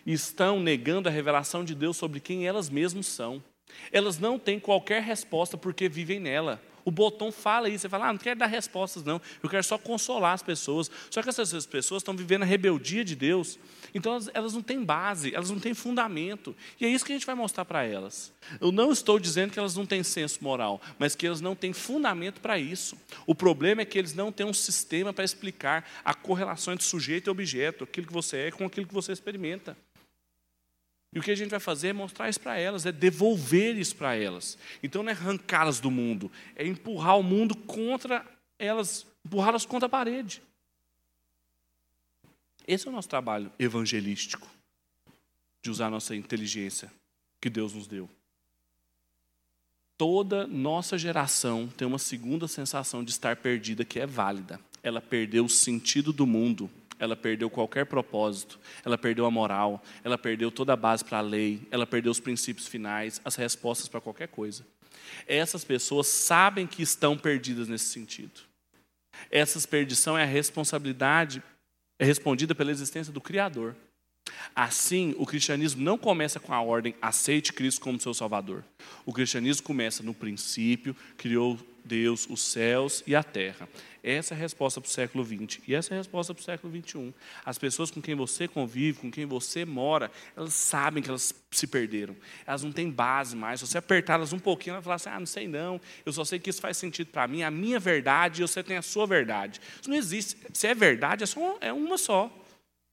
estão negando a revelação de Deus sobre quem elas mesmas são. Elas não têm qualquer resposta porque vivem nela. O botão fala isso, você fala, ah, não quero dar respostas, não, eu quero só consolar as pessoas. Só que essas pessoas estão vivendo a rebeldia de Deus, então elas, elas não têm base, elas não têm fundamento. E é isso que a gente vai mostrar para elas. Eu não estou dizendo que elas não têm senso moral, mas que elas não têm fundamento para isso. O problema é que eles não têm um sistema para explicar a correlação entre sujeito e objeto, aquilo que você é com aquilo que você experimenta. E o que a gente vai fazer é mostrar isso para elas, é devolver isso para elas. Então não é arrancá-las do mundo, é empurrar o mundo contra elas, empurrá-las contra a parede. Esse é o nosso trabalho evangelístico, de usar a nossa inteligência que Deus nos deu. Toda nossa geração tem uma segunda sensação de estar perdida que é válida. Ela perdeu o sentido do mundo ela perdeu qualquer propósito, ela perdeu a moral, ela perdeu toda a base para a lei, ela perdeu os princípios finais, as respostas para qualquer coisa. Essas pessoas sabem que estão perdidas nesse sentido. Essa perdição é a responsabilidade, é respondida pela existência do Criador. Assim, o cristianismo não começa com a ordem aceite Cristo como seu Salvador. O cristianismo começa no princípio, criou Deus os céus e a terra. Essa é a resposta para o século XX. E essa é a resposta para o século XXI. As pessoas com quem você convive, com quem você mora, elas sabem que elas se perderam. Elas não têm base mais. Se você apertar elas um pouquinho, elas vão falar assim: ah, não sei não, eu só sei que isso faz sentido para mim, a minha verdade e você tem a sua verdade. Isso não existe. Se é verdade, é, só, é uma só.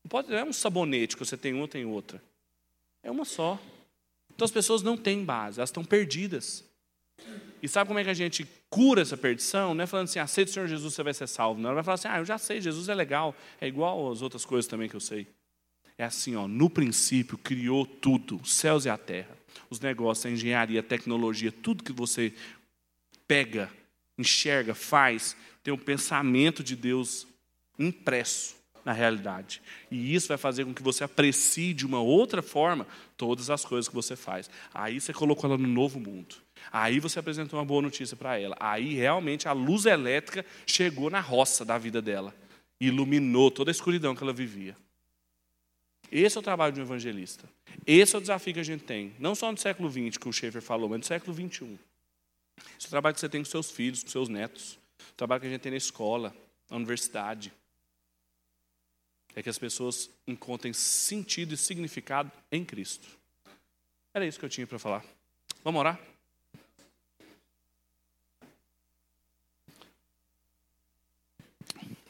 Não, pode, não é um sabonete que você tem uma, tem outra. É uma só. Então as pessoas não têm base, elas estão perdidas. E sabe como é que a gente cura essa perdição? Não é falando assim, aceita o Senhor Jesus, você vai ser salvo. Não, ela vai falar assim, ah, eu já sei, Jesus é legal. É igual às outras coisas também que eu sei. É assim, ó, no princípio criou tudo, os céus e a terra. Os negócios, a engenharia, a tecnologia, tudo que você pega, enxerga, faz, tem um pensamento de Deus impresso na realidade. E isso vai fazer com que você aprecie de uma outra forma todas as coisas que você faz. Aí você colocou ela no novo mundo. Aí você apresentou uma boa notícia para ela. Aí realmente a luz elétrica chegou na roça da vida dela. Iluminou toda a escuridão que ela vivia. Esse é o trabalho de um evangelista. Esse é o desafio que a gente tem. Não só no século XX, que o Schaefer falou, mas no século XXI. Esse é o trabalho que você tem com seus filhos, com seus netos. O trabalho que a gente tem na escola, na universidade. É que as pessoas encontrem sentido e significado em Cristo. Era isso que eu tinha para falar. Vamos orar?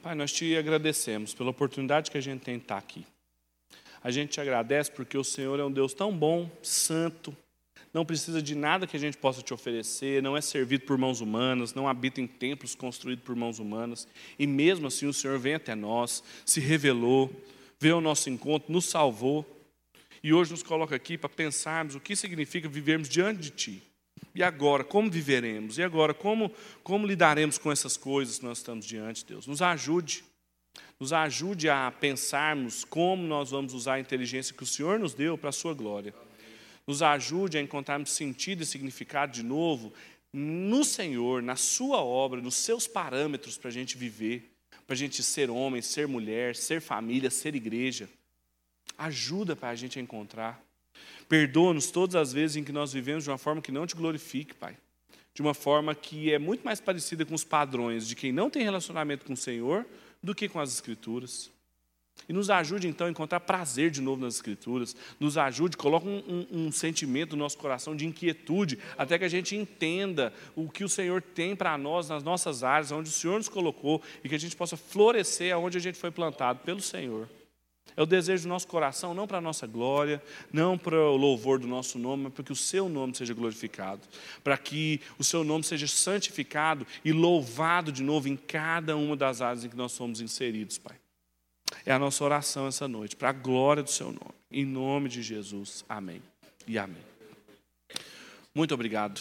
Pai, nós te agradecemos pela oportunidade que a gente tem de estar aqui. A gente te agradece porque o Senhor é um Deus tão bom, santo, não precisa de nada que a gente possa te oferecer, não é servido por mãos humanas, não habita em templos construídos por mãos humanas, e mesmo assim o Senhor vem até nós, se revelou, veio ao nosso encontro, nos salvou, e hoje nos coloca aqui para pensarmos o que significa vivermos diante de Ti. E agora, como viveremos? E agora, como, como lidaremos com essas coisas que nós estamos diante, Deus? Nos ajude. Nos ajude a pensarmos como nós vamos usar a inteligência que o Senhor nos deu para a sua glória. Nos ajude a encontrarmos sentido e significado de novo no Senhor, na Sua obra, nos seus parâmetros para a gente viver, para a gente ser homem, ser mulher, ser família, ser igreja. Ajuda para a gente encontrar. Perdoa-nos todas as vezes em que nós vivemos de uma forma que não te glorifique, Pai. De uma forma que é muito mais parecida com os padrões de quem não tem relacionamento com o Senhor do que com as Escrituras. E nos ajude então a encontrar prazer de novo nas Escrituras. Nos ajude, coloque um, um, um, sentimento no nosso coração de inquietude, até que a gente entenda o que o Senhor tem para nós nas nossas áreas, onde o Senhor nos colocou, e que a gente possa florescer aonde a gente foi plantado pelo Senhor. É o desejo do nosso coração, não para a nossa glória, não para o louvor do nosso nome, mas para que o seu nome seja glorificado, para que o seu nome seja santificado e louvado de novo em cada uma das áreas em que nós somos inseridos, Pai. É a nossa oração essa noite, para a glória do seu nome. Em nome de Jesus. Amém e amém. Muito obrigado.